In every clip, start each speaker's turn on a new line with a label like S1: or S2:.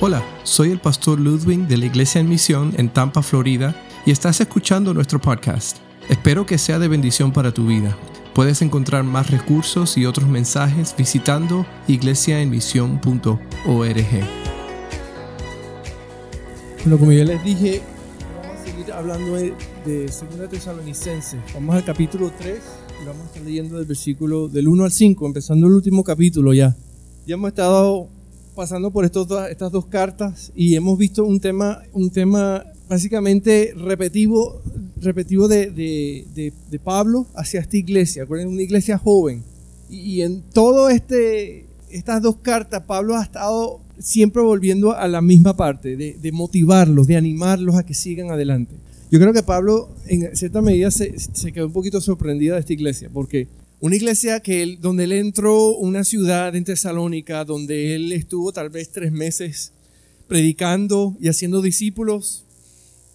S1: Hola, soy el pastor Ludwig de la Iglesia en Misión en Tampa, Florida, y estás escuchando nuestro podcast. Espero que sea de bendición para tu vida. Puedes encontrar más recursos y otros mensajes visitando iglesiaenmisión.org.
S2: Bueno, como ya les dije, vamos a seguir hablando de, de 2 Tesalonicenses. Vamos al capítulo 3 y vamos a estar leyendo del versículo del 1 al 5, empezando el último capítulo ya. Ya hemos estado pasando por estas dos cartas y hemos visto un tema, un tema básicamente repetitivo, repetitivo de, Pablo hacia esta iglesia, una iglesia joven. Y, en todo este, estas dos cartas, Pablo ha estado siempre volviendo a la misma parte, de, de motivarlos, de animarlos a que sigan adelante. Yo creo que Pablo, en cierta medida, se, se quedó un poquito sorprendida de esta iglesia, porque una iglesia que donde él entró, una ciudad en Tesalónica, donde él estuvo tal vez tres meses predicando y haciendo discípulos,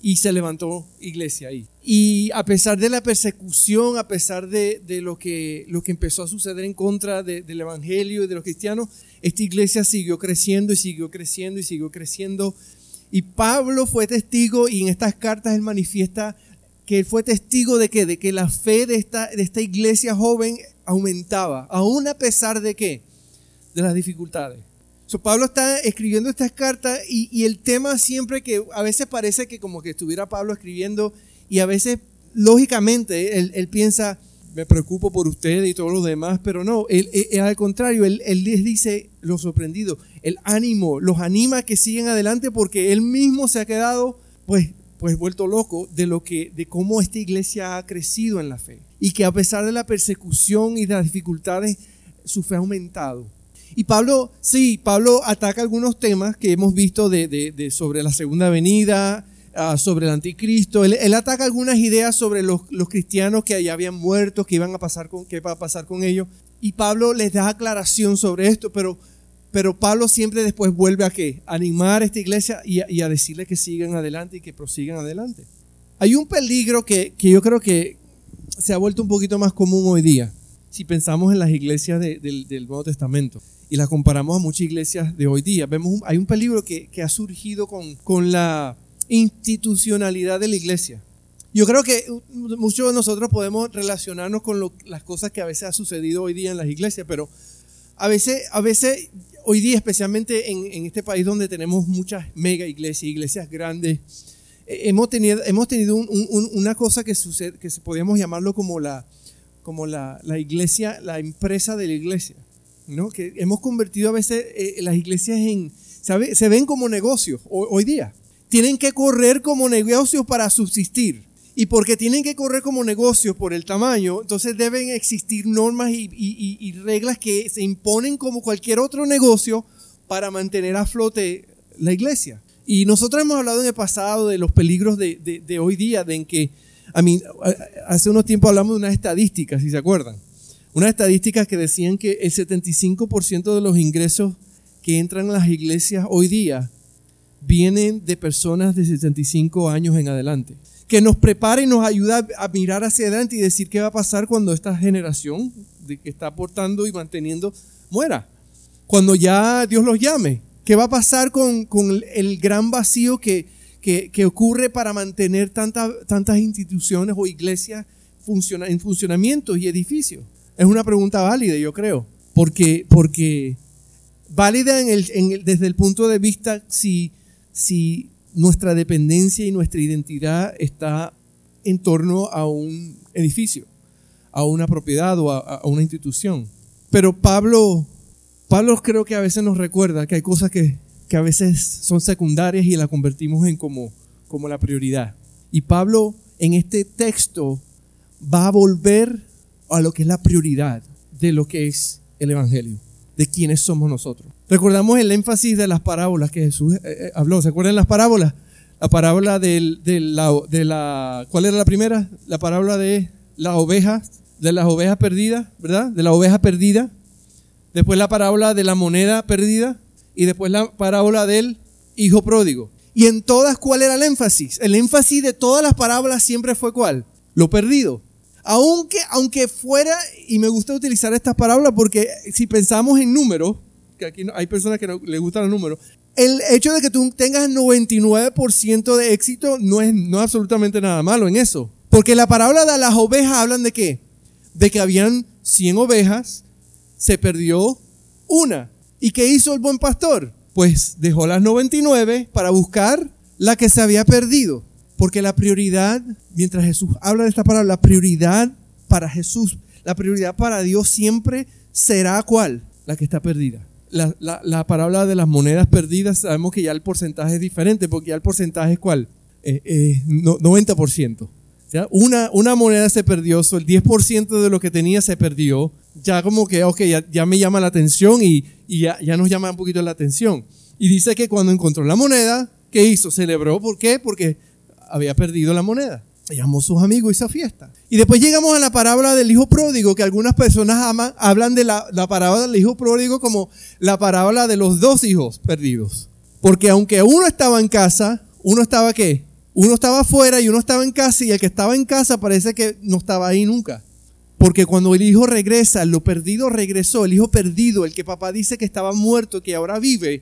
S2: y se levantó iglesia ahí. Y a pesar de la persecución, a pesar de, de lo, que, lo que empezó a suceder en contra de- del Evangelio y de los cristianos, esta iglesia siguió creciendo y siguió creciendo y siguió creciendo. Y Pablo fue testigo y en estas cartas él manifiesta que él fue testigo de que, de que la fe de esta, de esta iglesia joven aumentaba, aún a pesar de qué? De las dificultades. So, Pablo está escribiendo estas cartas y, el tema siempre que a veces parece que como que estuviera Pablo escribiendo y a veces lógicamente él, él piensa, me preocupo por ustedes y todo lo demás, pero no, él, al contrario, él, él dice lo sorprendido, el ánimo, los anima a que sigan adelante porque él mismo se ha quedado pues, pues vuelto loco de, lo que, de cómo esta iglesia ha crecido en la fe y que a pesar de la persecución y de las dificultades, su fe ha aumentado. Y Pablo, sí, Pablo ataca algunos temas que hemos visto de, de- sobre la segunda venida, ah, sobre el anticristo. Él, él ataca algunas ideas sobre los, los cristianos que ya habían muerto, que iban a pasar con, qué va a pasar con ellos. Y Pablo les da aclaración sobre esto, pero, pero Pablo siempre después vuelve a qué? Animar a esta iglesia y a, decirle que sigan adelante y que prosigan adelante. Hay un peligro que, que yo creo que se ha vuelto un poquito más común hoy día. Si pensamos en las iglesias de- del, del Nuevo Testamento y las comparamos a muchas iglesias de hoy día, vemos un- hay un peligro que, que ha surgido con, con la institucionalidad de la iglesia. Yo creo que muchos de nosotros podemos relacionarnos con las cosas que a veces ha sucedido hoy día en las iglesias, pero a veces, a veces hoy día, especialmente en, este país donde tenemos muchas mega iglesias, iglesias grandes, eh, hemos tenido, hemos tenido un- un- un- una cosa que sucede, que podríamos llamarlo como la, iglesia, la empresa de la iglesia, ¿no? Que hemos convertido a veces eh, las iglesias en, se ven como negocios ho- hoy día. Tienen que correr como negocios para subsistir. Y porque tienen que correr como negocios por el tamaño, entonces deben existir normas y, reglas que se imponen como cualquier otro negocio para mantener a flote la iglesia. Y nosotros hemos hablado en el pasado de los peligros de, hoy día, de que, a mí, hace unos tiempos hablamos de unas estadísticas, si se acuerdan. Unas estadísticas que decían que el 75% de los ingresos que entran a las iglesias hoy día vienen de personas de 65 años en adelante. Que nos prepara y nos ayuda a mirar hacia adelante y decir qué va a pasar cuando esta generación de que está aportando y manteniendo muera. Cuando ya Dios los llame. ¿Qué va a pasar con, con el, gran vacío que, que, ocurre para mantener tanta- tantas instituciones o iglesias en funcionamiento y edificios? Es una pregunta válida, yo creo. Porque, porque válida en el- en el- desde el punto de vista si, si nuestra dependencia y nuestra identidad está en torno a un edificio, a una propiedad o a, una institución. Pero Pablo, Pablo creo que a veces nos recuerda que hay cosas que, que a veces son secundarias y las convertimos en como, como la prioridad. Y Pablo en este texto va a volver a lo que es la prioridad de lo que es el Evangelio, de quiénes somos nosotros. Recordamos el énfasis de las parábolas que Jesús eh, eh, habló. ¿Se acuerdan las parábolas? La parábola del- de, la, de la... ¿Cuál era la primera? La parábola de las ovejas, de las ovejas perdidas, ¿verdad? De la oveja perdida. Después la parábola de la moneda perdida. Y después la parábola del hijo pródigo. Y en todas, ¿cuál era el énfasis? El énfasis de todas las parábolas siempre fue ¿cuál? Lo perdido. Aunque, aunque fuera, y me gusta utilizar estas parábolas porque si pensamos en números, que aquí hay personas que no les gustan los números, el hecho de que tú tengas 99% de éxito no es, no es absolutamente nada malo en eso. Porque la parábola de las ovejas hablan de qué? De que habían 100 ovejas, se perdió una. ¿Y qué hizo el buen pastor? Pues dejó las 99 para buscar la que se había perdido. Porque la prioridad, mientras Jesús habla de esta palabra, la prioridad para Jesús, la prioridad para Dios siempre será cuál? La que está perdida. La, la, parábola de las monedas perdidas, sabemos que ya el porcentaje es diferente, porque ya el porcentaje es cuál? Eh, eh, 90%. Una, una moneda se perdió, el 10% de lo que tenía se perdió. Ya como que, ok, ya, me llama la atención y, ya, ya nos llama un poquito la atención. Y dice que cuando encontró la moneda, ¿qué hizo? Celebró, ¿por qué? Porque había perdido la moneda. Llamó a sus amigos y hizo fiesta. Y después llegamos a la parábola del hijo pródigo, que algunas personas aman, hablan de la, la parábola del hijo pródigo como la parábola de los dos hijos perdidos. Porque aunque uno estaba en casa, uno estaba qué? Uno estaba afuera y uno estaba en casa y el que estaba en casa parece que no estaba ahí nunca. Porque cuando el hijo regresa, lo perdido regresó, el hijo perdido, el que papá dice que estaba muerto, que ahora vive,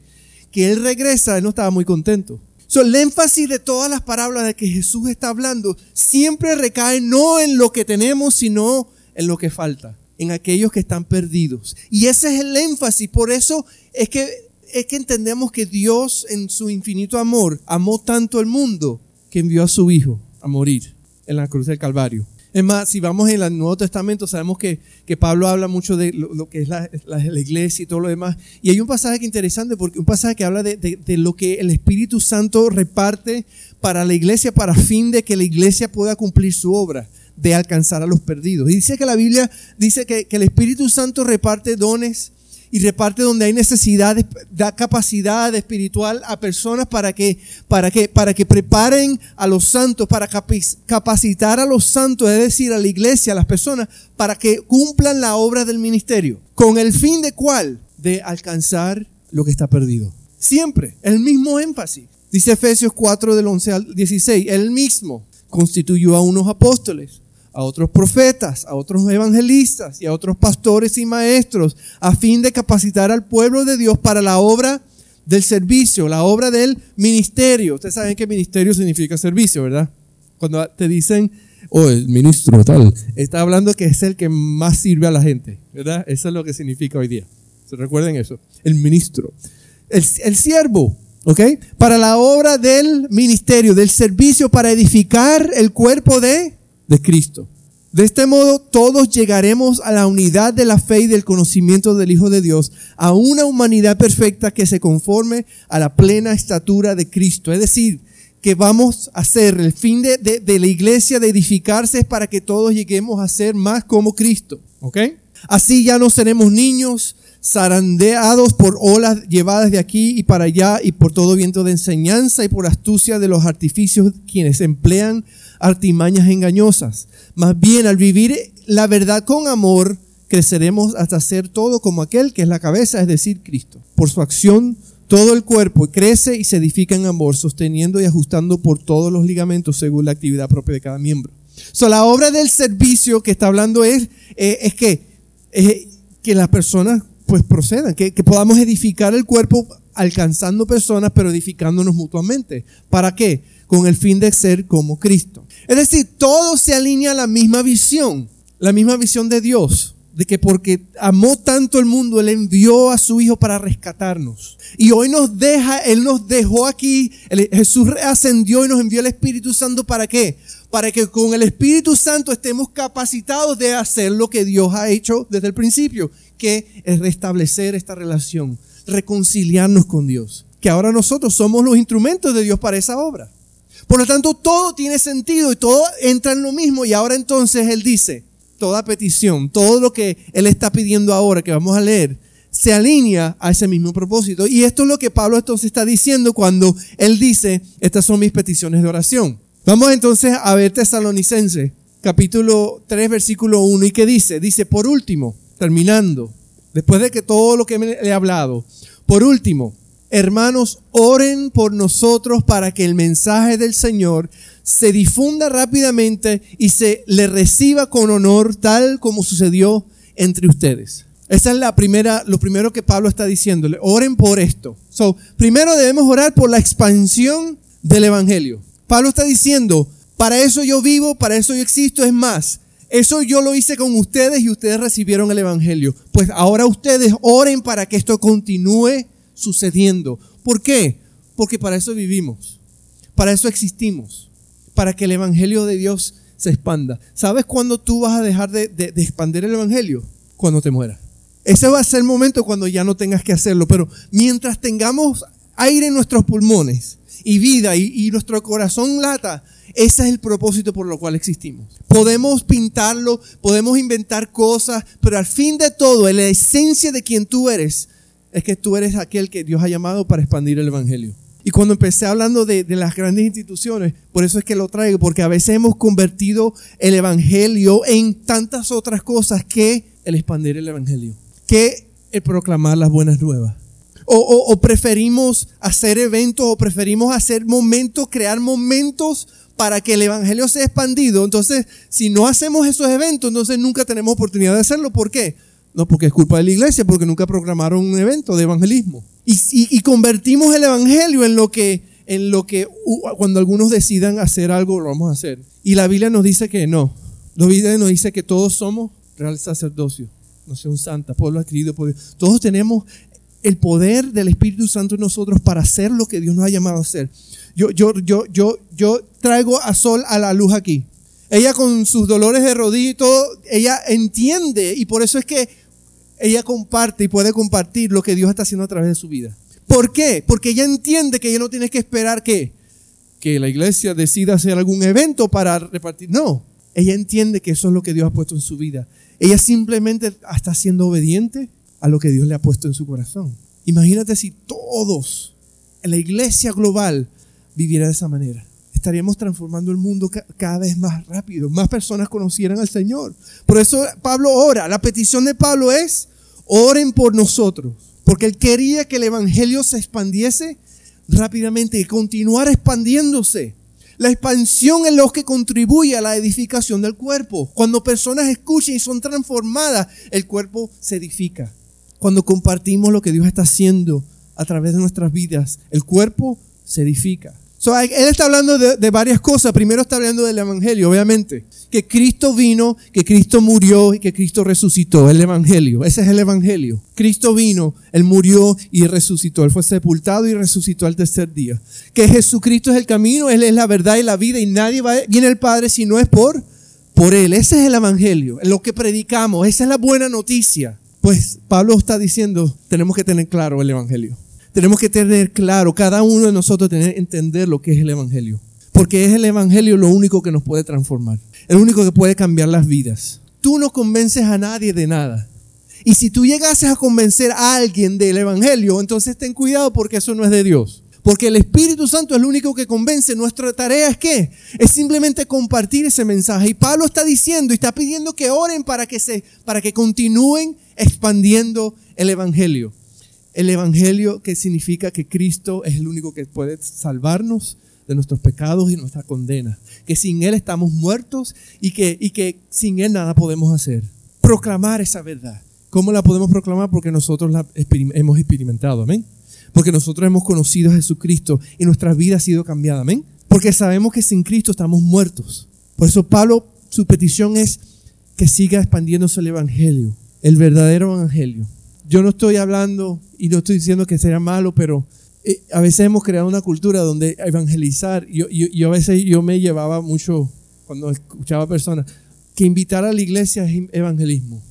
S2: que él regresa, él no estaba muy contento. So, el énfasis de todas las parábolas de que Jesús está hablando siempre recae no en lo que tenemos, sino en lo que falta, en aquellos que están perdidos. Y ese es el énfasis. Por eso es que, es que entendemos que Dios en su infinito amor amó tanto el mundo que envió a su Hijo a morir en la cruz del Calvario. Es más, si vamos en el Nuevo Testamento, sabemos que, que Pablo habla mucho de lo, que es la, iglesia y todo lo demás. Y hay un pasaje que interesante, porque un pasaje que habla de, de, lo que el Espíritu Santo reparte para la iglesia, para fin de que la iglesia pueda cumplir su obra de alcanzar a los perdidos. Y dice que la Biblia dice que, que el Espíritu Santo reparte dones y reparte donde hay necesidades, da capacidad espiritual a personas para que, para que, para que preparen a los santos, para capacitar a los santos, es decir, a la iglesia, a las personas, para que cumplan la obra del ministerio. ¿Con el fin de cuál? De alcanzar lo que está perdido. Siempre, el mismo énfasis. Dice Efesios 4 del 11 al 16, el mismo constituyó a unos apóstoles a otros profetas, a otros evangelistas y a otros pastores y maestros, a fin de capacitar al pueblo de Dios para la obra del servicio, la obra del ministerio. Ustedes saben que ministerio significa servicio, ¿verdad? Cuando te dicen, oh, el ministro tal, está hablando que es el que más sirve a la gente, ¿verdad? Eso es lo que significa hoy día. ¿Se recuerden eso? El ministro. El, el siervo, ¿ok? Para la obra del ministerio, del servicio, para edificar el cuerpo de de Cristo. De este modo todos llegaremos a la unidad de la fe y del conocimiento del Hijo de Dios, a una humanidad perfecta que se conforme a la plena estatura de Cristo. Es decir, que vamos a hacer el fin de, de, la iglesia de edificarse es para que todos lleguemos a ser más como Cristo. ¿Ok? Así ya no seremos niños zarandeados por olas llevadas de aquí y para allá y por todo viento de enseñanza y por astucia de los artificios quienes emplean artimañas engañosas. Más bien, al vivir la verdad con amor, creceremos hasta ser todo como aquel que es la cabeza, es decir, Cristo. Por su acción, todo el cuerpo crece y se edifica en amor, sosteniendo y ajustando por todos los ligamentos según la actividad propia de cada miembro. So, la obra del servicio que está hablando es, eh, que las personas pues procedan, que, que podamos edificar el cuerpo alcanzando personas, pero edificándonos mutuamente. ¿Para qué? Con el fin de ser como Cristo. Es decir, todo se alinea a la misma visión, la misma visión de Dios, de que porque amó tanto el mundo, Él envió a su Hijo para rescatarnos. Y hoy nos deja, Él nos dejó aquí, Jesús ascendió y nos envió el Espíritu Santo para qué? Para que con el Espíritu Santo estemos capacitados de hacer lo que Dios ha hecho desde el principio, que es restablecer esta relación, reconciliarnos con Dios. Que ahora nosotros somos los instrumentos de Dios para esa obra. Por lo tanto, todo tiene sentido y todo entra en lo mismo. Y ahora entonces Él dice, toda petición, todo lo que Él está pidiendo ahora, que vamos a leer, se alinea a ese mismo propósito. Y esto es lo que Pablo entonces está diciendo cuando Él dice, estas son mis peticiones de oración. Vamos entonces a ver Tesalonicense, capítulo 3, versículo 1, y qué dice, dice, por último, terminando, después de que todo lo que le he hablado, por último, Hermanos, oren por nosotros para que el mensaje del Señor se difunda rápidamente y se le reciba con honor tal como sucedió entre ustedes. Esa es la primera, lo primero que Pablo está diciéndole. Oren por esto. So, primero debemos orar por la expansión del Evangelio. Pablo está diciendo, para eso yo vivo, para eso yo existo. Es más, eso yo lo hice con ustedes y ustedes recibieron el Evangelio. Pues ahora ustedes oren para que esto continúe sucediendo. ¿Por qué? Porque para eso vivimos. Para eso existimos. Para que el Evangelio de Dios se expanda. ¿Sabes cuándo tú vas a dejar de, expandir el Evangelio? Cuando te mueras. Ese va a ser el momento cuando ya no tengas que hacerlo. Pero mientras tengamos aire en nuestros pulmones y vida y, y nuestro corazón lata, ese es el propósito por lo cual existimos. Podemos pintarlo, podemos inventar cosas, pero al fin de todo, la esencia de quien tú eres es que tú eres aquel que Dios ha llamado para expandir el Evangelio. Y cuando empecé hablando de, las grandes instituciones, por eso es que lo traigo, porque a veces hemos convertido el Evangelio en tantas otras cosas que el expandir el Evangelio, que el proclamar las buenas nuevas. o preferimos hacer eventos, o preferimos hacer momentos, crear momentos para que el Evangelio sea expandido. Entonces, si no hacemos esos eventos, entonces nunca tenemos oportunidad de hacerlo. ¿Por qué? No, porque es culpa de la iglesia, porque nunca programaron un evento de evangelismo. Y, convertimos el Evangelio en lo que, en lo que cuando algunos decidan hacer algo, lo vamos a hacer. Y la Biblia nos dice que no. La Biblia nos dice que todos somos real sacerdocio, no sé, un santa, pueblo adquirido por Dios. Todos tenemos el poder del Espíritu Santo en nosotros para hacer lo que Dios nos ha llamado a hacer. Yo, yo, yo, yo, yo traigo a Sol a la luz aquí. Ella con sus dolores de rodilla y todo, ella entiende y por eso es que ella comparte y puede compartir lo que Dios está haciendo a través de su vida. ¿Por qué? Porque ella entiende que ella no tiene que esperar que, que la iglesia decida hacer algún evento para repartir. No, ella entiende que eso es lo que Dios ha puesto en su vida. Ella simplemente está siendo obediente a lo que Dios le ha puesto en su corazón. Imagínate si todos en la iglesia global viviera de esa manera. Estaríamos transformando el mundo cada vez más rápido. Más personas conocieran al Señor. Por eso Pablo ora. La petición de Pablo es, oren por nosotros. Porque él quería que el Evangelio se expandiese rápidamente y continuara expandiéndose. La expansión es lo que contribuye a la edificación del cuerpo. Cuando personas escuchan y son transformadas, el cuerpo se edifica. Cuando compartimos lo que Dios está haciendo a través de nuestras vidas, el cuerpo se edifica. él está hablando de, varias cosas. Primero está hablando del Evangelio, obviamente. Que Cristo vino, que Cristo murió y que Cristo resucitó. El Evangelio. Ese es el Evangelio. Cristo vino, Él murió y resucitó. Él fue sepultado y resucitó al tercer día. Que Jesucristo es el camino, Él es la verdad y la vida y nadie va, viene al Padre si no es por, por Él. Ese es el Evangelio, lo que predicamos. Esa es la buena noticia. Pues Pablo está diciendo, tenemos que tener claro el Evangelio. Tenemos que tener claro, cada uno de nosotros tener entender lo que es el Evangelio. Porque es el Evangelio lo único que nos puede transformar. El único que puede cambiar las vidas. Tú no convences a nadie de nada. Y si tú llegases a convencer a alguien del Evangelio, entonces ten cuidado porque eso no es de Dios. Porque el Espíritu Santo es lo único que convence. Nuestra tarea es qué? Es simplemente compartir ese mensaje. Y Pablo está diciendo y está pidiendo que oren para que se, para que continúen expandiendo el Evangelio el Evangelio que significa que Cristo es el único que puede salvarnos de nuestros pecados y nuestra condena, que sin Él estamos muertos y que, y que sin Él nada podemos hacer. Proclamar esa verdad. ¿Cómo la podemos proclamar? Porque nosotros la hemos experimentado, amén. Porque nosotros hemos conocido a Jesucristo y nuestra vida ha sido cambiada, amén. Porque sabemos que sin Cristo estamos muertos. Por eso Pablo, su petición es que siga expandiéndose el Evangelio, el verdadero Evangelio yo no estoy hablando y no estoy diciendo que sea malo, pero eh, a veces hemos creado una cultura donde evangelizar, yo, yo, a veces yo me llevaba mucho, cuando escuchaba personas, que invitar a la iglesia es evangelismo.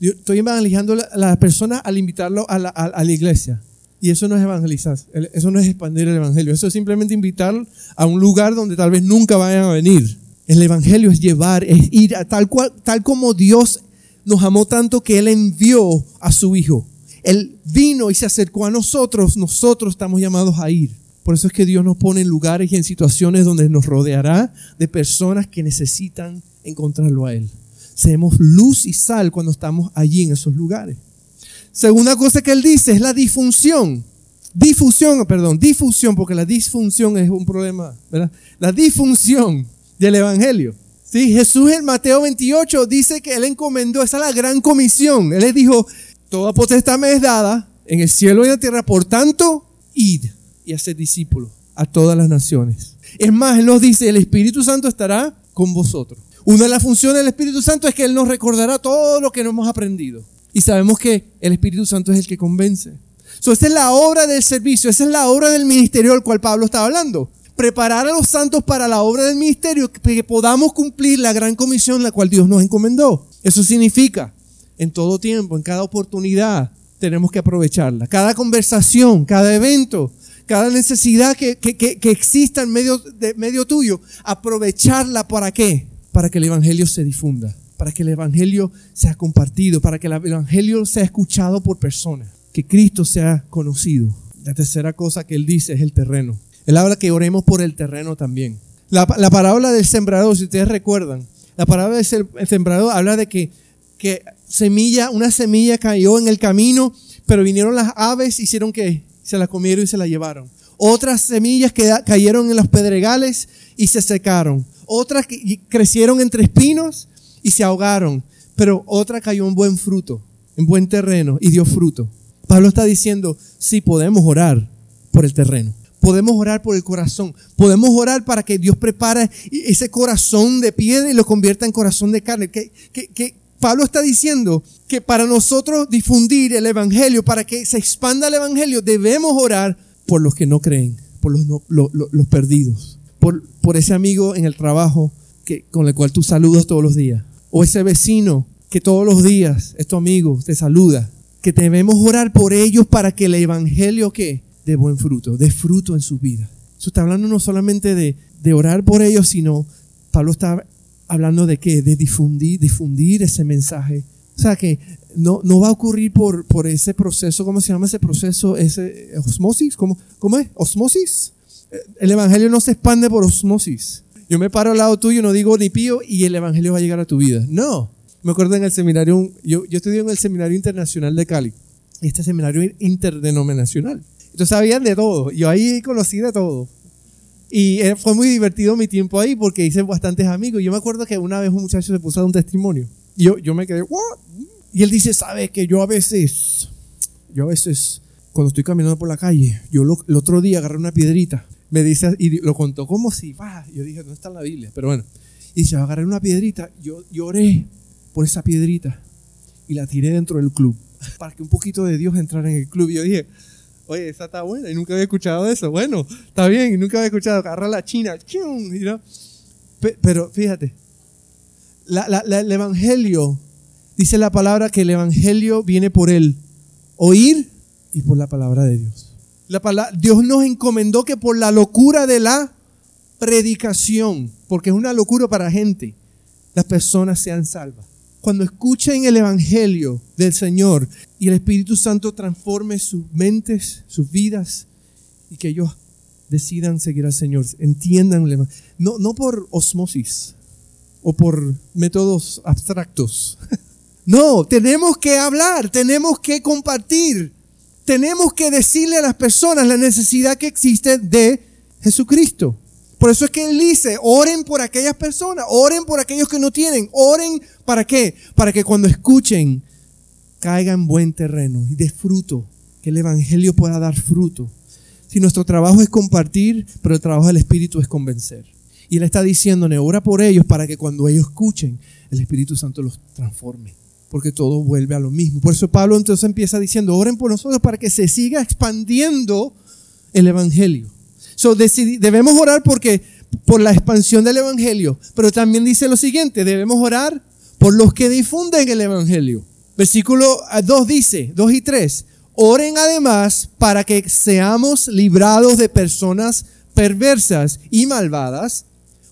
S2: Yo estoy evangelizando a las personas al invitarlo a la, a la iglesia. Y eso no es evangelizar, eso no es expandir el evangelio, eso es simplemente invitar a un lugar donde tal vez nunca vayan a venir. El evangelio es llevar, es ir a tal cual, tal como Dios nos amó tanto que Él envió a su Hijo. Él vino y se acercó a nosotros, nosotros estamos llamados a ir. Por eso es que Dios nos pone en lugares y en situaciones donde nos rodeará de personas que necesitan encontrarlo a Él. Seamos luz y sal cuando estamos allí en esos lugares. Segunda cosa que Él dice es la disfunción. Difusión, perdón, difusión, porque la disfunción es un problema, ¿verdad? La disfunción del Evangelio. Sí, Jesús en Mateo 28 dice que Él encomendó, esa es la gran comisión. Él les dijo, toda potestad me es dada en el cielo y en la tierra, por tanto, id y hacer discípulos a todas las naciones. Es más, Él nos dice, el Espíritu Santo estará con vosotros. Una de las funciones del Espíritu Santo es que Él nos recordará todo lo que hemos aprendido. Y sabemos que el Espíritu Santo es el que convence. So, esta es la obra del servicio, esa es la obra del ministerio al cual Pablo estaba hablando preparar a los santos para la obra del ministerio, que podamos cumplir la gran comisión la cual Dios nos encomendó. Eso significa, en todo tiempo, en cada oportunidad, tenemos que aprovecharla. Cada conversación, cada evento, cada necesidad que, exista en medio, de, medio tuyo, aprovecharla para qué? Para que el Evangelio se difunda, para que el Evangelio sea compartido, para que el Evangelio sea escuchado por personas, que Cristo sea conocido. La tercera cosa que Él dice es el terreno. Él habla que oremos por el terreno también. La, parábola del sembrador, si ustedes recuerdan, la parábola del sembrador habla de que, que semilla, una semilla cayó en el camino, pero vinieron las aves, hicieron que se la comieron y se la llevaron. Otras semillas cayeron en los pedregales y se secaron. Otras que crecieron entre espinos y se ahogaron. Pero otra cayó en buen fruto, en buen terreno y dio fruto. Pablo está diciendo, sí podemos orar por el terreno. Podemos orar por el corazón. Podemos orar para que Dios prepare ese corazón de piedra y lo convierta en corazón de carne. Que, que, Pablo está diciendo que para nosotros difundir el Evangelio, para que se expanda el Evangelio, debemos orar por los que no creen, por los, perdidos, por, ese amigo en el trabajo que, con el cual tú saludas todos los días, o ese vecino que todos los días es amigo, te saluda, que debemos orar por ellos para que el Evangelio que de buen fruto, de fruto en su vida. Eso está hablando no solamente de, de orar por ellos, sino Pablo está hablando de qué? De difundir, difundir ese mensaje. O sea que no, no va a ocurrir por, por ese proceso, ¿cómo se llama ese proceso? Ese osmosis, ¿cómo, ¿cómo es? ¿Osmosis? El evangelio no se expande por osmosis. Yo me paro al lado tuyo, no digo ni pío y el evangelio va a llegar a tu vida. No. Me acuerdo en el seminario, yo, yo estudié en el seminario internacional de Cali. Este seminario interdenominacional. Entonces sabían de todo. Yo ahí conocí de todo. Y eh, fue muy divertido mi tiempo ahí porque hice bastantes amigos. Yo me acuerdo que una vez un muchacho se puso a un testimonio. Y yo, yo me quedé, ¿what? Y él dice, ¿sabes que yo a veces, yo a veces, cuando estoy caminando por la calle, yo lo, el otro día agarré una piedrita. Me dice, y lo contó como si, va. Yo dije, no está en la Biblia, pero bueno. Y dice, agarré una piedrita, yo lloré por esa piedrita y la tiré dentro del club para que un poquito de Dios entrara en el club. Y yo dije, Oye, esa está buena y nunca había escuchado eso. Bueno, está bien, y nunca había escuchado agarrar la china. Pero fíjate, el Evangelio, dice la palabra que el Evangelio viene por el oír y por la palabra de Dios. Dios nos encomendó que por la locura de la predicación, porque es una locura para gente, las personas sean salvas cuando escuchen el Evangelio del Señor y el Espíritu Santo transforme sus mentes, sus vidas y que ellos decidan seguir al Señor, entiendan, no, no por osmosis o por métodos abstractos. No, tenemos que hablar, tenemos que compartir, tenemos que decirle a las personas la necesidad que existe de Jesucristo. Por eso es que él dice, oren por aquellas personas, oren por aquellos que no tienen, oren para qué? Para que cuando escuchen caiga en buen terreno y dé fruto, que el Evangelio pueda dar fruto. Si nuestro trabajo es compartir, pero el trabajo del Espíritu es convencer. Y él está diciendo, ora por ellos para que cuando ellos escuchen, el Espíritu Santo los transforme. Porque todo vuelve a lo mismo. Por eso Pablo entonces empieza diciendo, oren por nosotros para que se siga expandiendo el Evangelio debemos orar porque, por la expansión del Evangelio, pero también dice lo siguiente, debemos orar por los que difunden el Evangelio. Versículo 2 dice, 2 y 3, oren además para que seamos librados de personas perversas y malvadas,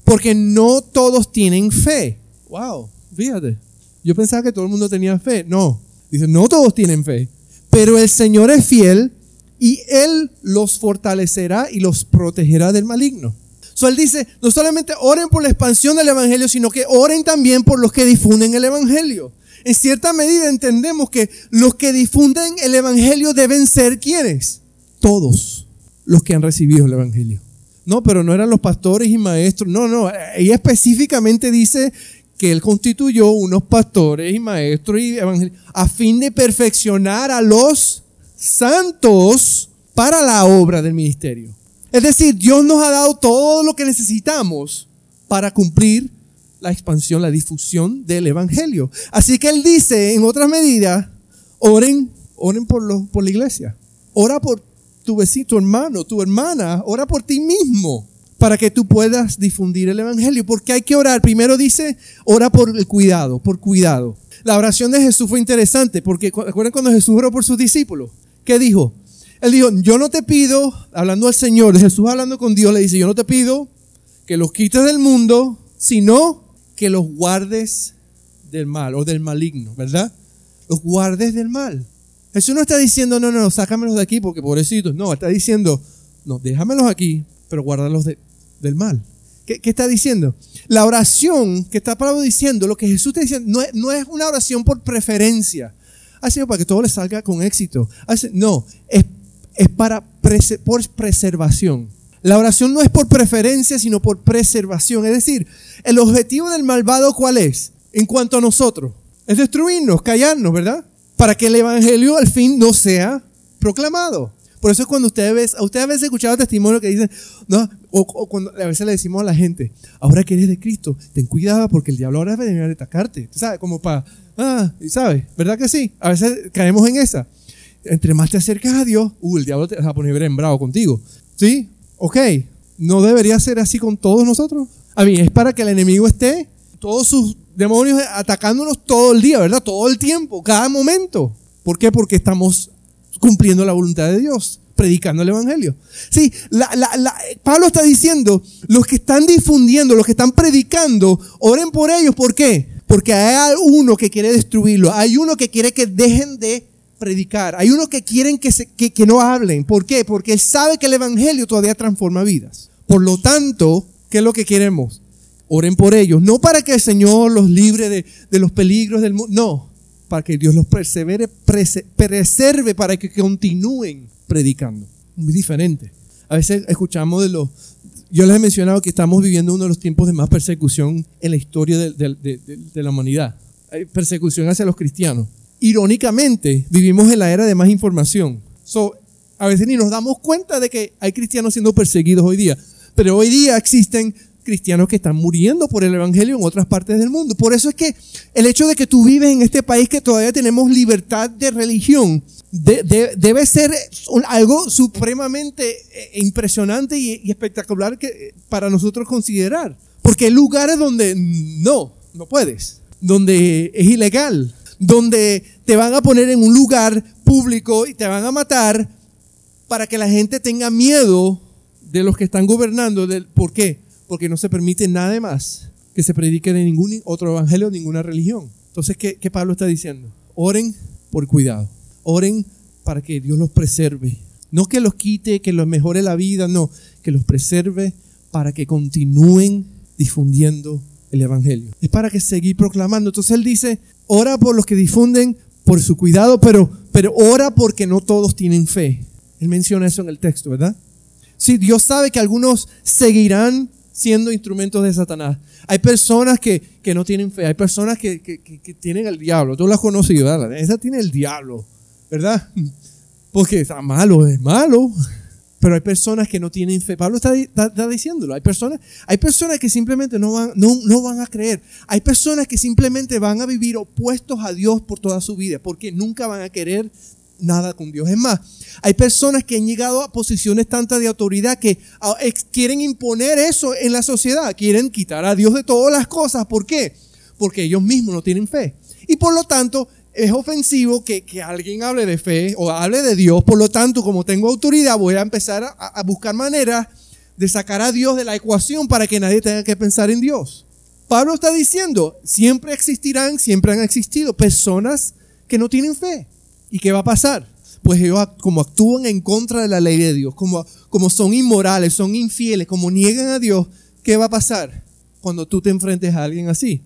S2: porque no todos tienen fe. Wow, fíjate. Yo pensaba que todo el mundo tenía fe. No, dice, no todos tienen fe. Pero el Señor es fiel y Él los fortalecerá y los protegerá del maligno. So, él dice, no solamente oren por la expansión del Evangelio, sino que oren también por los que difunden el Evangelio. En cierta medida entendemos que los que difunden el Evangelio deben ser quienes? Todos los que han recibido el Evangelio. No, pero no eran los pastores y maestros. No, no, ella específicamente dice que él constituyó unos pastores y maestros y evangelistas a fin de perfeccionar a los santos para la obra del ministerio. Es decir, Dios nos ha dado todo lo que necesitamos para cumplir la expansión, la difusión del Evangelio. Así que Él dice, en otras medidas, oren, oren por, por la iglesia. Ora por tu vecino, tu hermano, tu hermana. Ora por ti mismo para que tú puedas difundir el Evangelio. Porque hay que orar. Primero dice, ora por el cuidado, por cuidado. La oración de Jesús fue interesante porque, ¿recuerdan cuando Jesús oró por sus discípulos? ¿Qué dijo? Él dijo, yo no te pido, hablando al Señor, Jesús hablando con Dios, le dice, yo no te pido que los quites del mundo, sino que los guardes del mal o del maligno, ¿verdad? Los guardes del mal. Jesús no está diciendo, no, no, sácamelos de aquí porque pobrecitos. No, está diciendo, no, déjamelos aquí, pero guárdalos del mal. ¿Qué, está diciendo? La oración que está Pablo diciendo, lo que Jesús está diciendo, no es, no es una oración por preferencia. Sido para que todo le salga con éxito. No, es es para por preservación. La oración no es por preferencia, sino por preservación. Es decir, el objetivo del malvado, ¿cuál es? En cuanto a nosotros, es destruirnos, callarnos, ¿verdad? Para que el evangelio al fin no sea proclamado. Por eso es cuando ustedes ustedes a veces escuchado testimonios que dicen, no, o, cuando a veces le decimos a la gente, ahora que eres de Cristo, ten cuidado porque el diablo ahora va a venir a atacarte. ¿Sabes? Como para, ah, ¿sabes? ¿Verdad que sí? A veces caemos en esa entre más te acercas a Dios, uh, el diablo te va a poner bravo contigo. ¿Sí? Ok. ¿No debería ser así con todos nosotros? A mí, es para que el enemigo esté, todos sus demonios atacándonos todo el día, ¿verdad? Todo el tiempo, cada momento. ¿Por qué? Porque estamos cumpliendo la voluntad de Dios, predicando el Evangelio. Sí, Pablo está diciendo, los que están difundiendo, los que están predicando, oren por ellos. ¿Por qué? Porque hay uno que quiere destruirlo, hay uno que quiere que dejen de predicar. Hay uno que quieren que, no hablen. ¿Por qué? Porque él sabe que el Evangelio todavía transforma vidas. Por lo tanto, ¿qué es lo que queremos? Oren por ellos. No para que el Señor los libre de, los peligros del mundo. No, para que Dios los persevere, preserve para que continúen predicando. Muy diferente. A veces escuchamos de los... Yo les he mencionado que estamos viviendo uno de los tiempos de más persecución en la historia de, de la humanidad. Hay persecución hacia los cristianos irónicamente, vivimos en la era de más información. So, a veces ni nos damos cuenta de que hay cristianos siendo perseguidos hoy día. Pero hoy día existen cristianos que están muriendo por el Evangelio en otras partes del mundo. Por eso es que el hecho de que tú vives en este país que todavía tenemos libertad de religión debe ser algo supremamente eh, impresionante y, espectacular que, para nosotros considerar. Porque hay lugares donde no, no puedes, donde es ilegal, donde te van a poner en un lugar público y te van a matar para que la gente tenga miedo de los que están gobernando. ¿Por qué? Porque no se permite nada más que se predique de ningún otro evangelio, ninguna religión. Entonces, ¿qué, ¿qué Pablo está diciendo? Oren por cuidado. Oren para que Dios los preserve. No que los quite, que los mejore la vida, no, que los preserve para que continúen difundiendo el Evangelio. Es para que seguir proclamando. Entonces él dice, ora por los que difunden por su cuidado, pero, pero ora porque no todos tienen fe. Él menciona eso en el texto, ¿verdad? Sí, Dios sabe que algunos seguirán siendo instrumentos de Satanás. Hay personas que, no tienen fe, hay personas que, que, tienen el diablo. Tú lo has conocido, ¿verdad? Esa tiene el diablo, ¿verdad? Porque está malo, es malo. Pero hay personas que no tienen fe. Pablo está, diciéndolo. Hay personas, hay personas que simplemente no van, no, no van a creer. Hay personas que simplemente van a vivir opuestos a Dios por toda su vida, porque nunca van a querer nada con Dios. Es más, hay personas que han llegado a posiciones tantas de autoridad que quieren imponer eso en la sociedad, quieren quitar a Dios de todas las cosas. ¿Por qué? Porque ellos mismos no tienen fe. Y por lo tanto, es ofensivo que, alguien hable de fe o hable de Dios. Por lo tanto, como tengo autoridad, voy a empezar a, buscar maneras de sacar a Dios de la ecuación para que nadie tenga que pensar en Dios. Pablo está diciendo, siempre existirán, siempre han existido personas que no tienen fe. ¿Y qué va a pasar? Pues ellos como actúan en contra de la ley de Dios, como, como son inmorales, son infieles, como niegan a Dios, ¿qué va a pasar cuando tú te enfrentes a alguien así?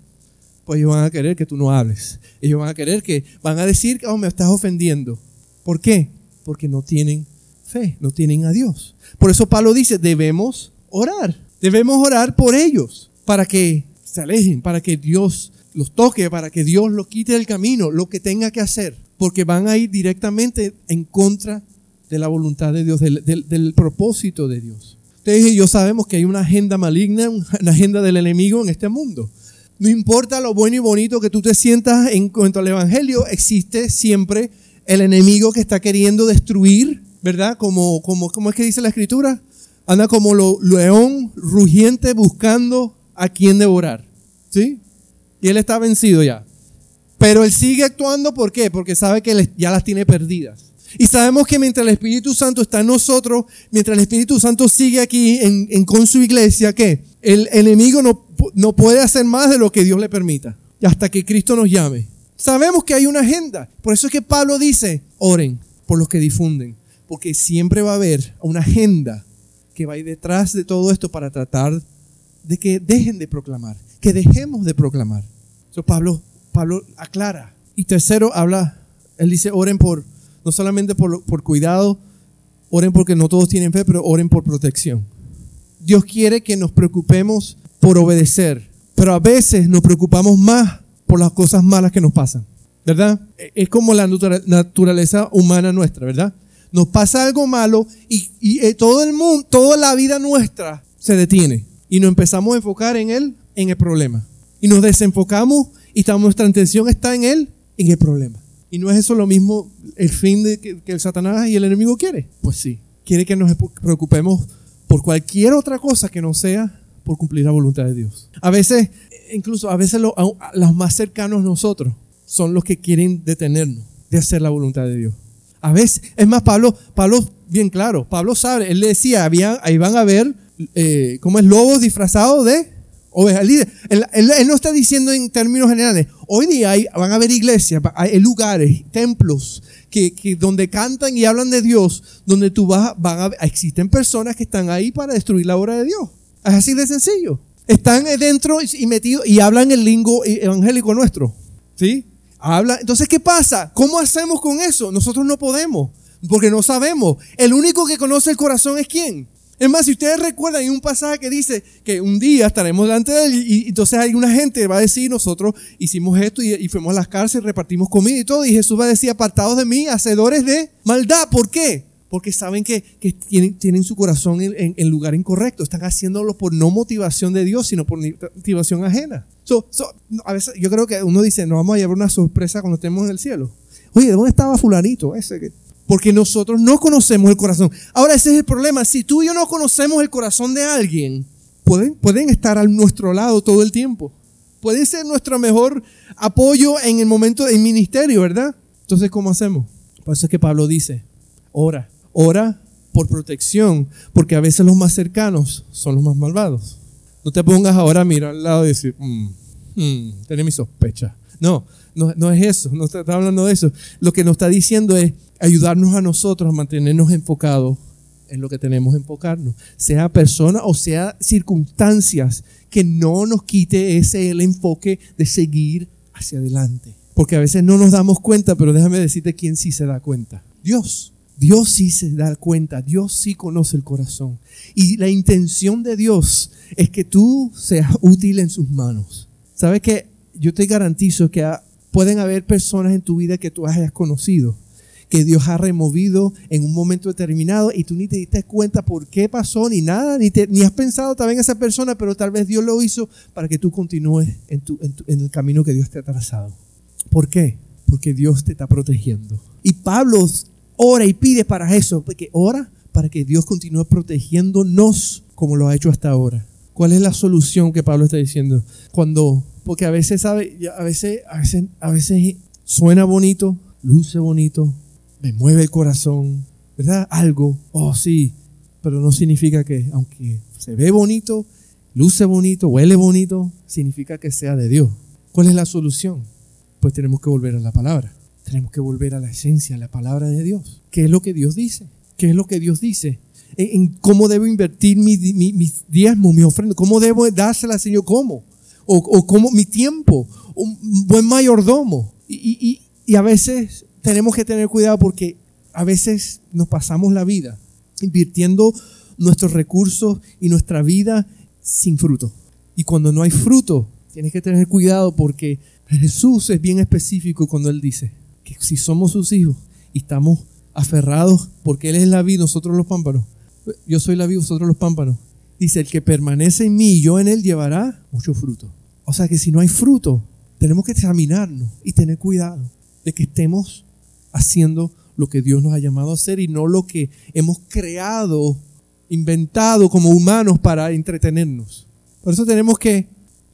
S2: Pues ellos van a querer que tú no hables. Ellos van a querer que, van a decir, oh, me estás ofendiendo. ¿Por qué? Porque no tienen fe, no tienen a Dios. Por eso Pablo dice, debemos orar. Debemos orar por ellos para que se alejen, para que Dios los toque, para que Dios los quite del camino, lo que tenga que hacer, porque van a ir directamente en contra de la voluntad de Dios, del, propósito de Dios. Ustedes y yo sabemos que hay una agenda maligna, una agenda del enemigo en este mundo. No importa lo bueno y bonito que tú te sientas en cuanto al Evangelio, existe siempre el enemigo que está queriendo destruir, ¿verdad? Como, como, ¿Cómo es que dice la Escritura? Anda como lo, león rugiente buscando a quien devorar. ¿Sí? Y él está vencido ya. Pero él sigue actuando, ¿por qué? Porque sabe que ya las tiene perdidas. Y sabemos que mientras el Espíritu Santo está en nosotros, mientras el Espíritu Santo sigue aquí en, con su iglesia, que el enemigo no, no puede hacer más de lo que Dios le permita. Hasta que Cristo nos llame. Sabemos que hay una agenda. Por eso es que Pablo dice, oren por los que difunden. Porque siempre va a haber una agenda que va detrás de todo esto para tratar de que dejen de proclamar, que dejemos de proclamar. Eso Pablo, Pablo aclara. Y tercero, habla, él dice, oren por, no solamente por, cuidado, oren porque no todos tienen fe, pero oren por protección. Dios quiere que nos preocupemos por obedecer, pero a veces nos preocupamos más por las cosas malas que nos pasan, ¿verdad? E, es como la naturaleza humana nuestra, ¿verdad? Nos pasa algo malo y, eh, todo el mundo, toda la vida nuestra se detiene y nos empezamos a enfocar en él, en el problema. Y nos desenfocamos y nuestra atención está en él, en el problema. ¿Y no es eso lo mismo el fin de que, que el Satanás y el enemigo quiere? Pues sí, quiere que nos preocupemos por cualquier otra cosa que no sea por cumplir la voluntad de Dios. A veces, incluso a veces los más cercanos a nosotros son los que quieren detenernos de hacer la voluntad de Dios. A veces, es más, Pablo, Pablo, bien claro, Pablo sabe, él le decía, había, ahí van a ver, eh, ¿cómo es? Lobos disfrazados de ovejas. Él, él, no está diciendo en términos generales, hoy día van a haber iglesias, hay lugares, templos, que, donde cantan y hablan de Dios, donde tú vas, van a, existen personas que están ahí para destruir la obra de Dios. Es así de sencillo. Están dentro y metidos y hablan el lingo evangélico nuestro. ¿Sí? Habla. Entonces, ¿qué pasa? ¿Cómo hacemos con eso? Nosotros no podemos, porque no sabemos. El único que conoce el corazón es quién. Es más, si ustedes recuerdan, hay un pasaje que dice que un día estaremos delante de él y, entonces hay una gente que va a decir, nosotros hicimos esto y, fuimos a las cárceles, repartimos comida y todo, y Jesús va a decir, apartados de mí, hacedores de maldad. ¿Por qué? porque saben que, tienen, su corazón en, lugar incorrecto. Están haciéndolo por no motivación de Dios, sino por motivación ajena. a veces yo creo que uno dice, nos vamos a llevar una sorpresa cuando estemos en el cielo. Oye, ¿de dónde estaba fulanito ese? Porque nosotros no conocemos el corazón. Ahora ese es el problema. Si tú y yo no conocemos el corazón de alguien, pueden, pueden estar a nuestro lado todo el tiempo. Pueden ser nuestro mejor apoyo en el momento del ministerio, ¿verdad? Entonces, ¿cómo hacemos? Por eso es que Pablo dice, ora Ora por protección, porque a veces los más cercanos son los más malvados. No te pongas ahora a mirar al lado y decir, mmm, mm, mi sospecha. No, no, no es eso, no está, hablando de eso. Lo que nos está diciendo es ayudarnos a nosotros a mantenernos enfocados en lo que tenemos que enfocarnos, sea persona o sea circunstancias, que no nos quite ese el enfoque de seguir hacia adelante. Porque a veces no nos damos cuenta, pero déjame decirte quién sí se da cuenta. Dios. Dios sí se da cuenta, Dios sí conoce el corazón. Y la intención de Dios es que tú seas útil en sus manos. ¿Sabes qué? Yo te garantizo que pueden haber personas en tu vida que tú hayas conocido, que Dios ha removido en un momento determinado y tú ni te diste cuenta por qué pasó, ni nada, ni, ni has pensado también en esa persona, pero tal vez Dios lo hizo para que tú continúes en, en el camino que Dios te ha trazado. ¿Por qué? Porque Dios te está protegiendo. Y Pablo ora y pide para eso, porque ora para que Dios continúe protegiéndonos como lo ha hecho hasta ahora. ¿Cuál es la solución que Pablo está diciendo? Cuando, porque a veces sabe, a veces, a veces, a veces suena bonito, luce bonito, me mueve el corazón, ¿verdad? Algo, oh sí, pero no significa que, aunque se ve bonito, luce bonito, huele bonito, significa que sea de Dios. ¿Cuál es la solución? Pues tenemos que volver a la palabra. Tenemos que volver a la esencia, a la palabra de Dios. ¿Qué es lo que Dios dice? ¿Qué es lo que Dios dice? En, cómo debo invertir mis mi, mi diezmos, mi ofrenda, cómo debo dársela Señor, cómo, o, o cómo mi tiempo, un buen mayordomo. Y, y, y a veces tenemos que tener cuidado porque a veces nos pasamos la vida invirtiendo nuestros recursos y nuestra vida sin fruto. Y cuando no hay fruto, tienes que tener cuidado porque Jesús es bien específico cuando Él dice que si somos sus hijos y estamos aferrados porque Él es la vida, nosotros los pámpanos. Yo soy la vida, vosotros los pámpanos. Dice, el que permanece en mí y yo en Él llevará mucho fruto. O sea que si no hay fruto, tenemos que examinarnos y tener cuidado de que estemos haciendo lo que Dios nos ha llamado a hacer y no lo que hemos creado, inventado como humanos para entretenernos. Por eso tenemos que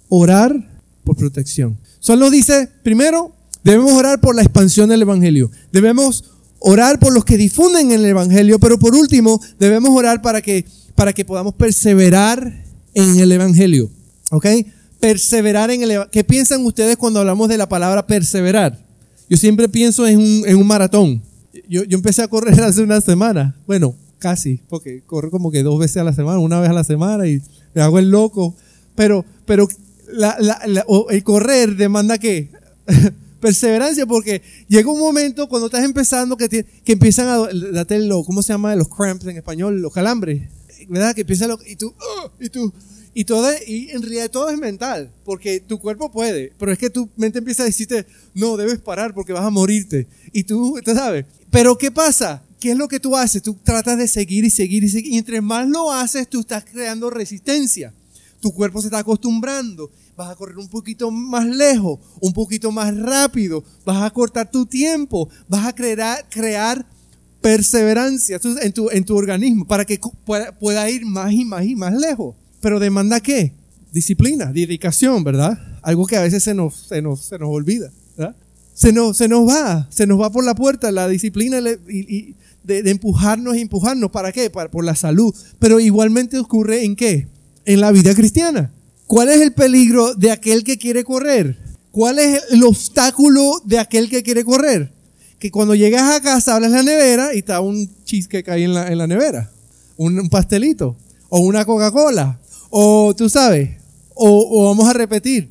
S2: orar por protección. Solo dice, primero, debemos orar por la expansión del Evangelio. Debemos orar por los que difunden el Evangelio, pero por último, debemos orar para que, para que podamos perseverar en el Evangelio. ¿Ok? Perseverar en el Evangelio. ¿Qué piensan ustedes cuando hablamos de la palabra perseverar? Yo siempre pienso en un, en un maratón. Yo, yo, empecé a correr hace una semana. Bueno, casi, porque corro como que dos veces a la semana, una vez a la semana y me hago el loco. Pero, pero la, el correr demanda qué? perseverancia, porque llega un momento cuando estás empezando que, que empiezan a darte lo, ¿cómo se llama? Los cramps en español, los calambres, ¿verdad? Que empieza lo, y tú, ¡ah! y tú, y todo, y en realidad todo es mental, porque tu cuerpo puede, pero es que tu mente empieza a decirte, no, debes parar porque vas a morirte. Y tú, tú sabes, pero ¿qué pasa? ¿Qué es lo que tú haces? Tú tratas de seguir y seguir y seguir, y entre más lo haces, tú estás creando resistencia. Tu cuerpo se está acostumbrando vas a correr un poquito más lejos, un poquito más rápido, vas a cortar tu tiempo, vas a crear, crear perseverancia en tu, en tu organismo para que pueda, pueda, ir más y más y más lejos. Pero demanda qué? Disciplina, dedicación, ¿verdad? Algo que a veces se nos, se nos, se nos olvida. Se nos, se nos va, se nos va por la puerta la disciplina y, de, de, empujarnos y empujarnos. ¿Para qué? Para, por la salud. Pero igualmente ocurre en qué? En la vida cristiana. ¿Cuál es el peligro de aquel que quiere correr? ¿Cuál es el obstáculo de aquel que quiere correr? Que cuando llegas a casa abres la nevera y está un cheesecake ahí en la, en la nevera, un, pastelito, o una Coca-Cola, o tú sabes, o, vamos a repetir,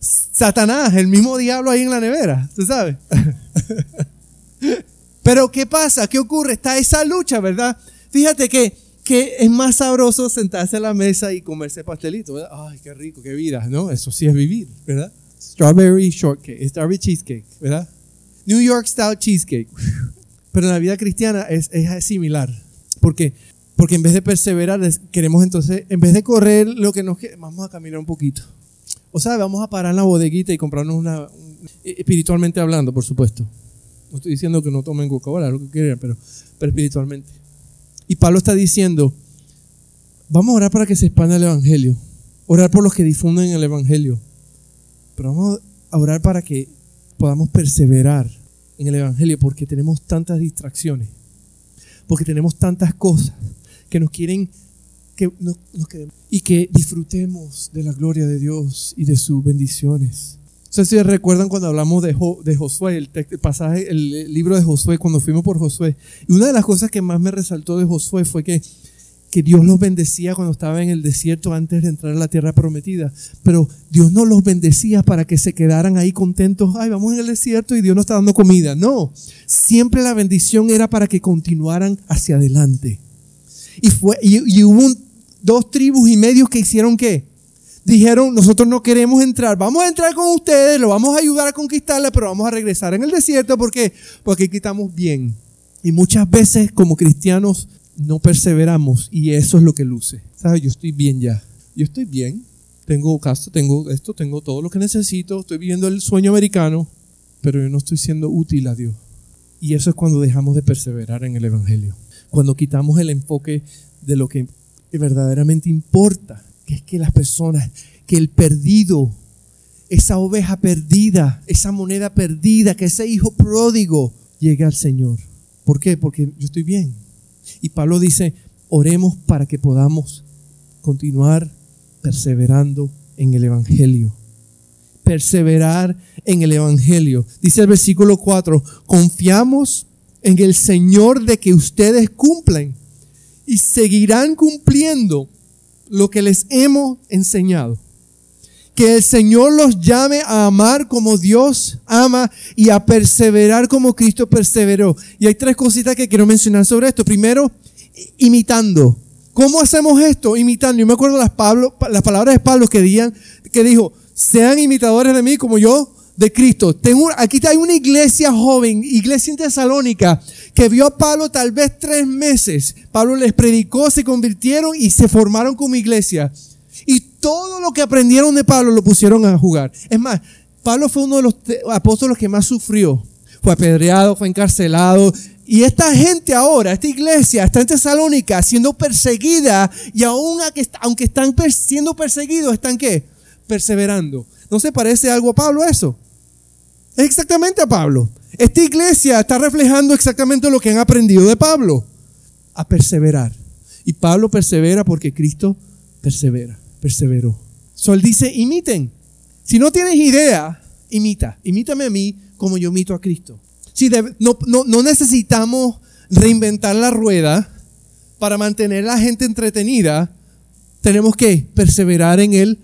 S2: Satanás, el mismo diablo ahí en la nevera, tú sabes. Pero ¿qué pasa? ¿Qué ocurre? Está esa lucha, ¿verdad? Fíjate que que es más sabroso sentarse a la mesa y comerse pastelito, ¿verdad? Ay, qué rico, qué vida, ¿no? Eso sí es vivir, ¿verdad? Strawberry shortcake, strawberry cheesecake, ¿verdad? New York style cheesecake. Pero en la vida cristiana es, es similar. porque Porque en vez de perseverar, queremos entonces, en vez de correr lo que nos queda, vamos a caminar un poquito. O sea, vamos a parar en la bodeguita y comprarnos una, espiritualmente hablando, por supuesto. No estoy diciendo que no tomen Coca-Cola, lo que quieran, pero, pero espiritualmente. Y Pablo está diciendo, vamos a orar para que se expanda el Evangelio, orar por los que difunden el Evangelio, pero vamos a orar para que podamos perseverar en el Evangelio porque tenemos tantas distracciones, porque tenemos tantas cosas que nos quieren que nos, y que disfrutemos de la gloria de Dios y de sus bendiciones. No sé si recuerdan cuando hablamos de, Josué, el, pasaje, el libro de Josué, cuando fuimos por Josué. Y una de las cosas que más me resaltó de Josué fue que, que Dios los bendecía cuando estaba en el desierto antes de entrar a la tierra prometida. Pero Dios no los bendecía para que se quedaran ahí contentos. Ay, vamos en el desierto y Dios nos está dando comida. No, siempre la bendición era para que continuaran hacia adelante. Y, fue, y, hubo dos tribus y medios que hicieron qué? dijeron, nosotros no queremos entrar, vamos a entrar con ustedes, lo vamos a ayudar a conquistarla, pero vamos a regresar en el desierto porque porque aquí estamos bien. Y muchas veces como cristianos no perseveramos y eso es lo que luce. ¿Sabes? Yo estoy bien ya. Yo estoy bien. Tengo casa, tengo esto, tengo todo lo que necesito, estoy viviendo el sueño americano, pero yo no estoy siendo útil a Dios. Y eso es cuando dejamos de perseverar en el Evangelio. Cuando quitamos el enfoque de lo que verdaderamente importa que es que las personas, que el perdido, esa oveja perdida, esa moneda perdida, que ese hijo pródigo llegue al Señor. ¿Por qué? Porque yo estoy bien. Y Pablo dice, oremos para que podamos continuar perseverando en el Evangelio. Perseverar en el Evangelio. Dice el versículo 4, confiamos en el Señor de que ustedes cumplen y seguirán cumpliendo lo que les hemos enseñado. Que el Señor los llame a amar como Dios ama y a perseverar como Cristo perseveró. Y hay tres cositas que quiero mencionar sobre esto. Primero, imitando, ¿Cómo hacemos esto? Imitando. Yo me acuerdo las, palabras de Pablo que, que dijo, sean imitadores de mí como yo de Cristo. Tengo, aquí hay una iglesia joven, iglesia en Tesalónica, que vio a Pablo tal vez tres meses. Pablo les predicó, se convirtieron y se formaron como iglesia. Todo lo que aprendieron de Pablo lo pusieron a jugar. Es más, Pablo fue uno de los apóstoles que más sufrió. Fue apedreado, fue encarcelado. Y esta gente ahora, esta iglesia, está en Tesalónica siendo perseguida y aún aunque están siendo perseguidos, están qué? Perseverando. ¿No se parece algo a Pablo eso? Es exactamente a Pablo. Esta iglesia está reflejando exactamente lo que han aprendido de Pablo. A perseverar. Y Pablo persevera porque Cristo persevera, perseveró. So él dice, imiten. Si no tienes idea, imita. Imítame a mí como yo imito a Cristo. Si no, no, necesitamos reinventar la rueda para mantener a la gente entretenida. Tenemos que perseverar en el,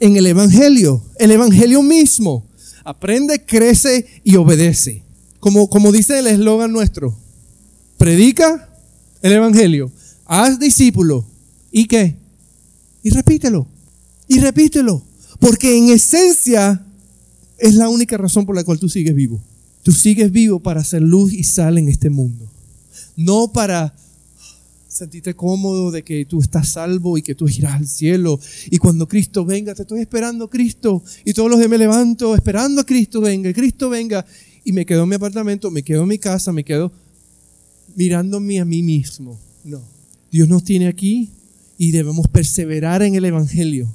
S2: en el Evangelio. El Evangelio mismo. Aprende, crece y obedece. Como, como dice el eslogan nuestro. Predica el Evangelio. Haz discípulo. ¿Y qué? Y repítelo. Y repítelo. Porque en esencia es la única razón por la cual tú sigues vivo. Tú sigues vivo para hacer luz y sal en este mundo. No para sentirte cómodo de que tú estás salvo y que tú irás al cielo. Y cuando Cristo venga, te estoy esperando Cristo. Y todos los días me levanto esperando a Cristo venga. Cristo venga. Y me quedo en mi apartamento, me quedo en mi casa, me quedo mirándome a mí mismo. No. Dios nos tiene aquí y debemos perseverar en el Evangelio.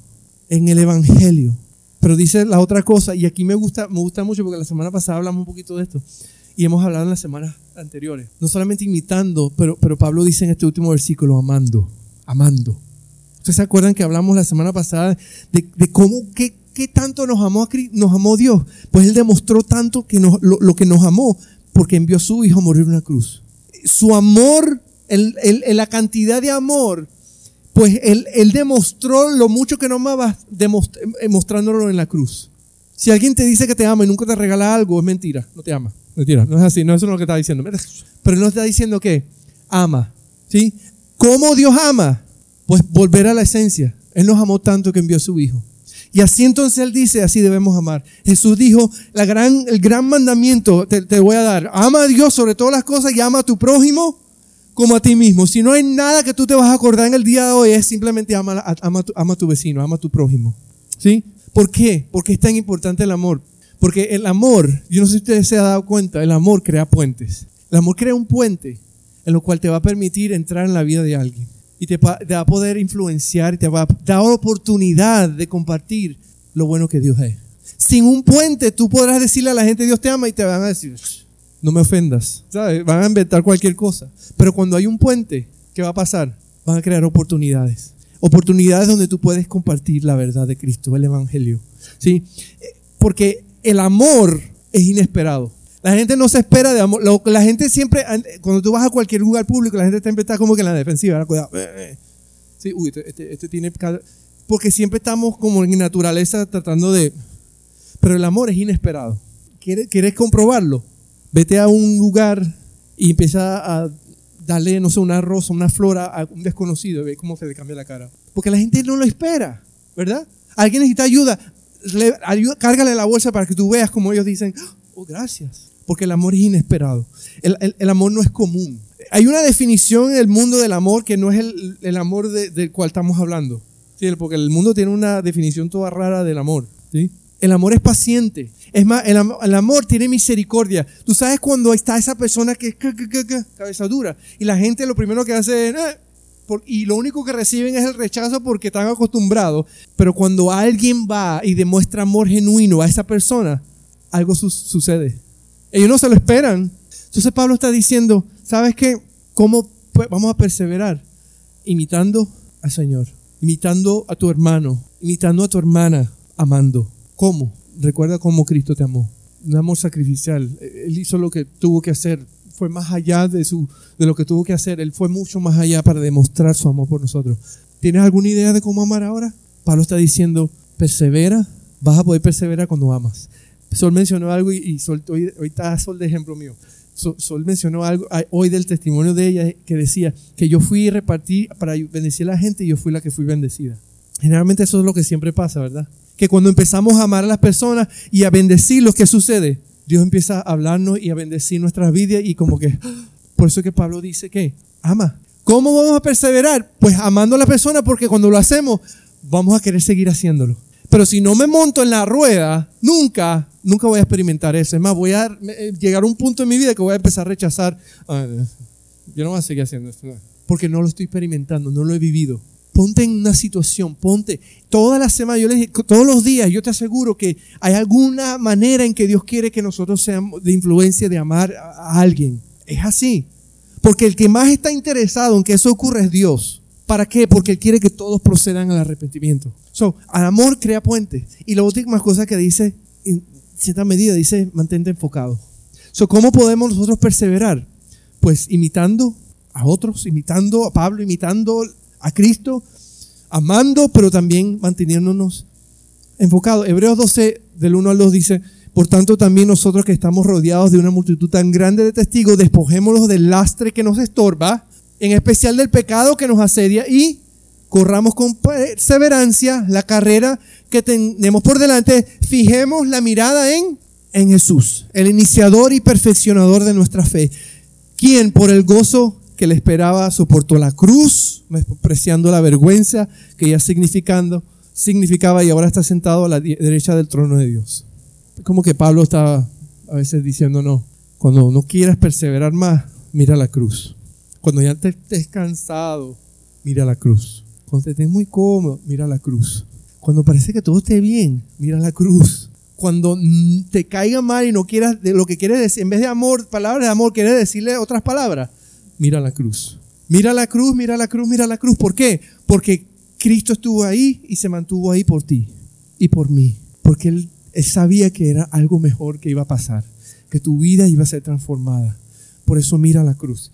S2: En el Evangelio. Pero dice la otra cosa, y aquí me gusta, me gusta mucho porque la semana pasada hablamos un poquito de esto. Y hemos hablado en las semanas anteriores. No solamente imitando, pero, pero Pablo dice en este último versículo, amando. Amando. ¿Ustedes se acuerdan que hablamos la semana pasada de, cómo, qué, qué, tanto nos amó, nos amó Dios? Pues Él demostró tanto que nos, lo, que nos amó porque envió a su Hijo a morir en una cruz. Su amor, el, la cantidad de amor pues él, él demostró lo mucho que no amaba eh, mostrándolo en la cruz. Si alguien te dice que te ama y nunca te regala algo, es mentira, no te ama. Mentira, no es así, no es eso lo que está diciendo. Pero no está diciendo que ama. ¿Sí? ¿Cómo Dios ama? Pues volver a la esencia. Él nos amó tanto que envió a su Hijo. Y así entonces Él dice, así debemos amar. Jesús dijo, el gran mandamiento te, te voy a dar. Ama a Dios sobre todas las cosas y ama a tu prójimo como a ti mismo. Si no hay nada que tú te vas a acordar en el día de hoy, es simplemente ama, ama, ama a tu vecino, ama a tu prójimo. ¿Sí? ¿Por qué? Porque es tan importante el amor. Porque el amor, yo no sé si ustedes se han dado cuenta, el amor crea puentes. El amor crea un puente en lo cual te va a permitir entrar en la vida de alguien. Y te, va a poder influenciar y te va a dar oportunidad de compartir lo bueno que Dios es. Sin un puente tú podrás decirle a la gente Dios te ama y te van a decir, no me ofendas. ¿Sabes? Van a inventar cualquier cosa. Pero cuando hay un puente, ¿qué va a pasar? Van a crear oportunidades. Oportunidades donde tú puedes compartir la verdad de Cristo, el Evangelio. ¿Sí? Porque el amor es inesperado. La gente no se espera de amor. La gente siempre, cuando tú vas a cualquier lugar público, la gente siempre está como que en la defensiva. Cuidado. Eh, eh. Sí, este, este, este tiene... Porque siempre estamos como en naturaleza tratando de... Pero el amor es inesperado. ¿Quieres, ¿Quieres comprobarlo? Vete a un lugar y empieza a darle, no sé, una rosa, una flora a un desconocido y ve cómo se le cambia la cara. Porque la gente no lo espera, ¿verdad? Alguien necesita ayuda, cárgale la bolsa para que tú veas como ellos dicen, oh, gracias. Porque el amor es inesperado. El, amor no es común. Hay una definición en el mundo del amor que no es el, amor del cual estamos hablando. ¿sí? Porque el mundo tiene una definición toda rara del amor. ¿sí? El amor es paciente. Es más, el, amor tiene misericordia. Tú sabes cuando está esa persona que, cabeza dura y la gente lo primero que hace es, eh", y lo único que reciben es el rechazo porque están acostumbrados. Pero cuando alguien va y demuestra amor genuino a esa persona, algo sucede. Ellos no se lo esperan. Entonces Pablo está diciendo, ¿sabes qué? ¿Cómo vamos a perseverar? Imitando al Señor, imitando a tu hermano, imitando a tu hermana, amando. ¿Cómo? Recuerda cómo Cristo te amó. Un amor sacrificial. Él hizo lo que tuvo que hacer. Fue más allá de, su, de lo que tuvo que hacer. Él fue mucho más allá para demostrar su amor por nosotros. ¿Tienes alguna idea de cómo amar ahora? Pablo está diciendo, persevera. Vas a poder perseverar cuando amas. Sol mencionó algo y, Sol, hoy, está Sol de ejemplo mío. Sol mencionó algo hoy del testimonio de ella que decía que yo fui y repartí para bendecir a la gente y yo fui la que fui bendecida. Generalmente eso es lo que siempre pasa, ¿verdad? Que cuando empezamos a amar a las personas y a bendecirlos, ¿qué sucede? Dios empieza a hablarnos y a bendecir nuestras vidas y como que, por eso que Pablo dice que ama. ¿Cómo vamos a perseverar? Pues amando a la persona porque cuando lo hacemos vamos a querer seguir haciéndolo. Pero si no me monto en la rueda, nunca, nunca voy a experimentar eso. Es más, voy a eh, llegar a un punto en mi vida que voy a empezar a rechazar. yo no voy a seguir haciendo esto. Porque no lo estoy experimentando, no lo he vivido. Ponte en una situación, ponte toda la semana, yo les dije, todos los días, yo te aseguro que hay alguna manera en que Dios quiere que nosotros seamos de influencia de amar a alguien. Es así. Porque el que más está interesado en que eso ocurra es Dios. ¿Para qué? Porque Él quiere que todos procedan al arrepentimiento. So, al amor crea puentes. Y la última cosa que dice, en cierta medida, dice, mantente enfocado. So, ¿Cómo podemos nosotros perseverar? Pues imitando a otros, imitando a Pablo, imitando a Cristo, amando, pero también manteniéndonos enfocados. Hebreos 12, del 1 al 2 dice, por tanto también nosotros que estamos rodeados de una multitud tan grande de testigos, despojémoslos del lastre que nos estorba en especial del pecado que nos asedia y corramos con perseverancia la carrera que tenemos por delante. Fijemos la mirada en, en Jesús, el iniciador y perfeccionador de nuestra fe, quien por el gozo que le esperaba soportó la cruz, despreciando la vergüenza que ya significando, significaba y ahora está sentado a la derecha del trono de Dios. Como que Pablo estaba a veces diciendo, no, cuando no quieras perseverar más, mira la cruz. Cuando ya te estés cansado, mira la cruz. Cuando te estés muy cómodo, mira la cruz. Cuando parece que todo esté bien, mira la cruz. Cuando te caiga mal y no quieras de lo que quieres decir, en vez de amor, palabras de amor, quieres decirle otras palabras, mira la cruz. Mira la cruz, mira la cruz, mira la cruz. ¿Por qué? Porque Cristo estuvo ahí y se mantuvo ahí por ti y por mí. Porque él, sabía que era algo mejor que iba a pasar, que tu vida iba a ser transformada. Por eso mira la cruz.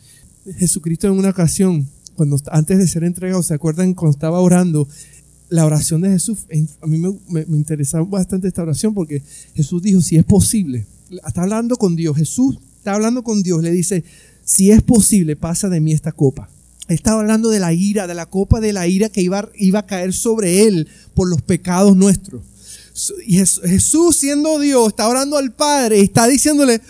S2: Jesucristo en una ocasión, cuando antes de ser entregado, ¿se acuerdan cuando estaba orando? La oración de Jesús, a mí me, interesaba bastante esta oración porque Jesús dijo, si es posible, está hablando con Dios, Jesús está hablando con Dios, le dice, si es posible, pasa de mí esta copa. Estaba hablando de la ira, de la copa de la ira que iba, a caer sobre él por los pecados nuestros. Y Jesús siendo Dios está orando al Padre y está diciéndole,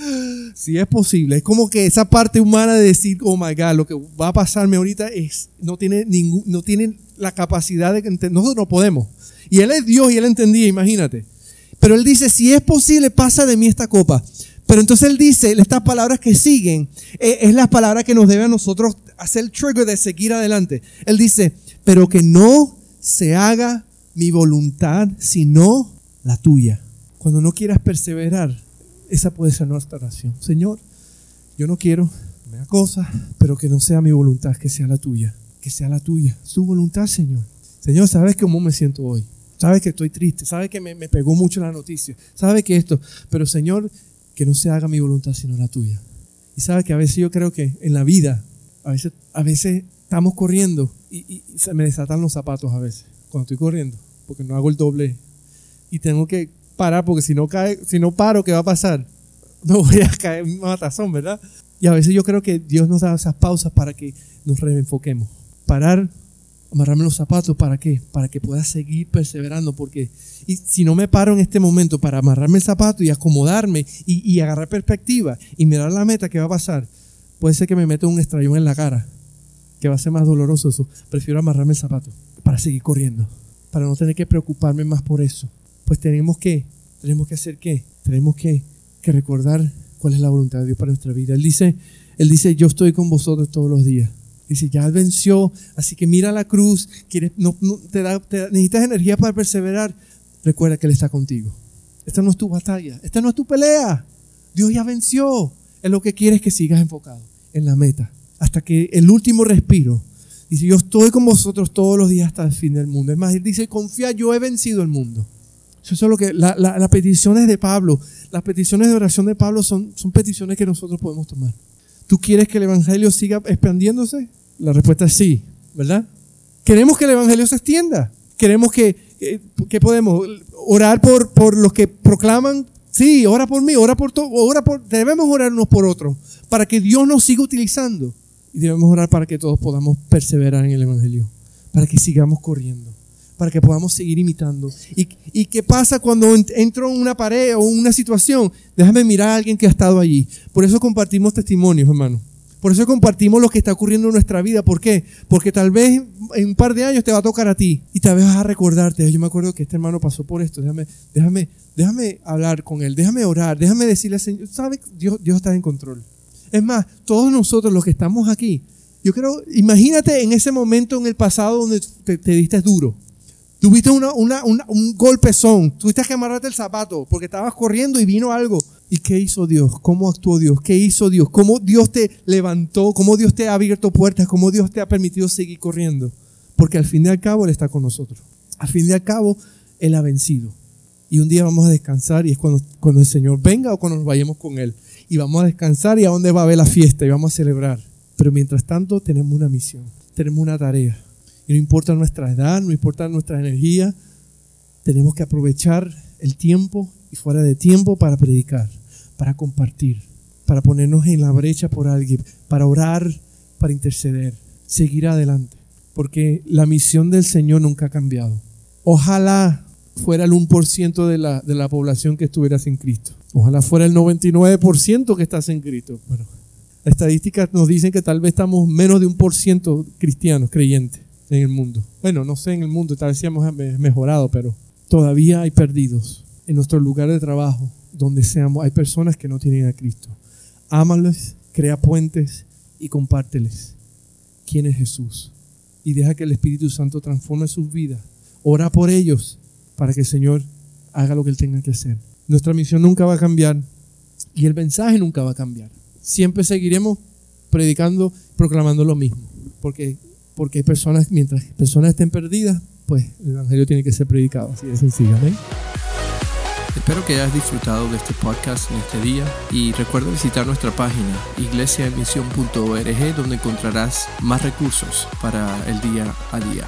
S2: si es posible, es como que esa parte humana de decir, oh my God, lo que va a pasarme ahorita es, no tiene, ningún, no tiene la capacidad de que nosotros no podemos. Y Él es Dios y Él entendía, imagínate. Pero Él dice, si es posible, pasa de mí esta copa. Pero entonces Él dice, estas palabras que siguen, eh, es las palabras que nos debe a nosotros hacer el trigger de seguir adelante. Él dice, pero que no se haga mi voluntad, sino la tuya. Cuando no quieras perseverar, esa puede ser nuestra oración. Señor, yo no quiero me da cosas, pero que no sea mi voluntad, que sea la tuya. Que sea la tuya. Su voluntad, Señor. Señor, ¿sabes cómo me siento hoy? Sabes que estoy triste, sabes que me, me pegó mucho la noticia, sabes que esto, pero Señor, que no se haga mi voluntad sino la tuya. Y sabes que a veces yo creo que en la vida, a veces, a veces estamos corriendo y, se me desatan los zapatos a veces, cuando estoy corriendo, porque no hago el doble y tengo que parar porque si no cae, si no paro, ¿qué va a pasar? No voy a caer en matazón, ¿verdad? Y a veces yo creo que Dios nos da esas pausas para que nos reenfoquemos. Parar, amarrarme los zapatos, ¿para qué? Para que pueda seguir perseverando, porque y si no me paro en este momento para amarrarme el zapato y acomodarme y, agarrar perspectiva y mirar la meta, ¿qué va a pasar? Puede ser que me meta un estrellón en la cara, que va a ser más doloroso eso. Prefiero amarrarme el zapato para seguir corriendo, para no tener que preocuparme más por eso pues tenemos que, tenemos que hacer qué? Tenemos que, que recordar cuál es la voluntad de Dios para nuestra vida. Él dice, él dice, yo estoy con vosotros todos los días. Dice, ya venció, así que mira la cruz, no, te, da, necesitas energía para perseverar. Recuerda que Él está contigo. Esta no es tu batalla, esta no es tu pelea. Dios ya venció. Es lo que quiere es que sigas enfocado en la meta. Hasta que el último respiro. Dice, yo estoy con vosotros todos los días hasta el fin del mundo. Es más, dice, confía, yo he vencido el mundo. Eso es lo que las peticiones de Pablo, las peticiones de oración de Pablo son, son peticiones que nosotros podemos tomar. ¿Tú quieres que el Evangelio siga expandiéndose? La respuesta es sí, ¿verdad? Queremos que el Evangelio se extienda. Queremos que, que, podemos orar por, por los que proclaman Sí, ora por mí, ora por todo, ora por, debemos orar unos por otros para que Dios nos siga utilizando. Y debemos orar para que todos podamos perseverar en el Evangelio, para que sigamos corriendo, para que podamos seguir imitando. ¿Y, y qué pasa cuando entro en una pared o una situación? Déjame mirar a alguien que ha estado allí. Por eso compartimos testimonios, hermano. Por eso compartimos lo que está ocurriendo en nuestra vida. ¿Por qué? Porque tal vez en un par de años te va a tocar a ti y tal vez vas a recordarte. Yo me acuerdo que este hermano pasó por esto. Déjame, déjame, déjame hablar con él. Déjame orar. Déjame decirle al Señor, ¿sabes? Dios, Dios está en control. Es más, todos nosotros los que estamos aquí, yo creo, imagínate en ese momento en el pasado donde te, diste duro. Tuviste una, una, un golpezón, tuviste que amarrarte el zapato porque estabas corriendo y vino algo. ¿Y qué hizo Dios? ¿Cómo actuó Dios? ¿Qué hizo Dios? ¿Cómo Dios te levantó? ¿Cómo Dios te ha abierto puertas? ¿Cómo Dios te ha permitido seguir corriendo? Porque al fin y al cabo Él está con nosotros. Al fin y al cabo Él ha vencido. Y un día vamos a descansar y es cuando, cuando el Señor venga o cuando nos vayamos con Él y vamos a descansar y a dónde va a haber la fiesta y vamos a celebrar. Pero mientras tanto tenemos una misión, tenemos una tarea. Y no importa nuestra edad, no importa nuestra energía, tenemos que aprovechar el tiempo y fuera de tiempo para predicar, para compartir, para ponernos en la brecha por alguien, para orar, para interceder, seguir adelante. Porque la misión del Señor nunca ha cambiado. Ojalá fuera el 1% de la, de la población que estuviera sin Cristo. Ojalá fuera el 99% que está sin Cristo. Bueno, estadísticas nos dicen que tal vez estamos menos de un por ciento cristianos, creyentes en el mundo. Bueno, no sé en el mundo, tal vez hemos mejorado, pero todavía hay perdidos. En nuestro lugar de trabajo, donde seamos, hay personas que no tienen a Cristo. Ámales, crea puentes y compárteles quién es Jesús. Y deja que el Espíritu Santo transforme sus vidas. Ora por ellos para que el Señor haga lo que Él tenga que hacer. Nuestra misión nunca va a cambiar y el mensaje nunca va a cambiar. Siempre seguiremos predicando, proclamando lo mismo, porque, porque hay personas, mientras personas estén perdidas, pues el Evangelio tiene que ser predicado, así de sencillo.
S1: Espero que hayas disfrutado de este podcast en este día y recuerda visitar nuestra página iglesiaemisión.org donde encontrarás más recursos para el día a día.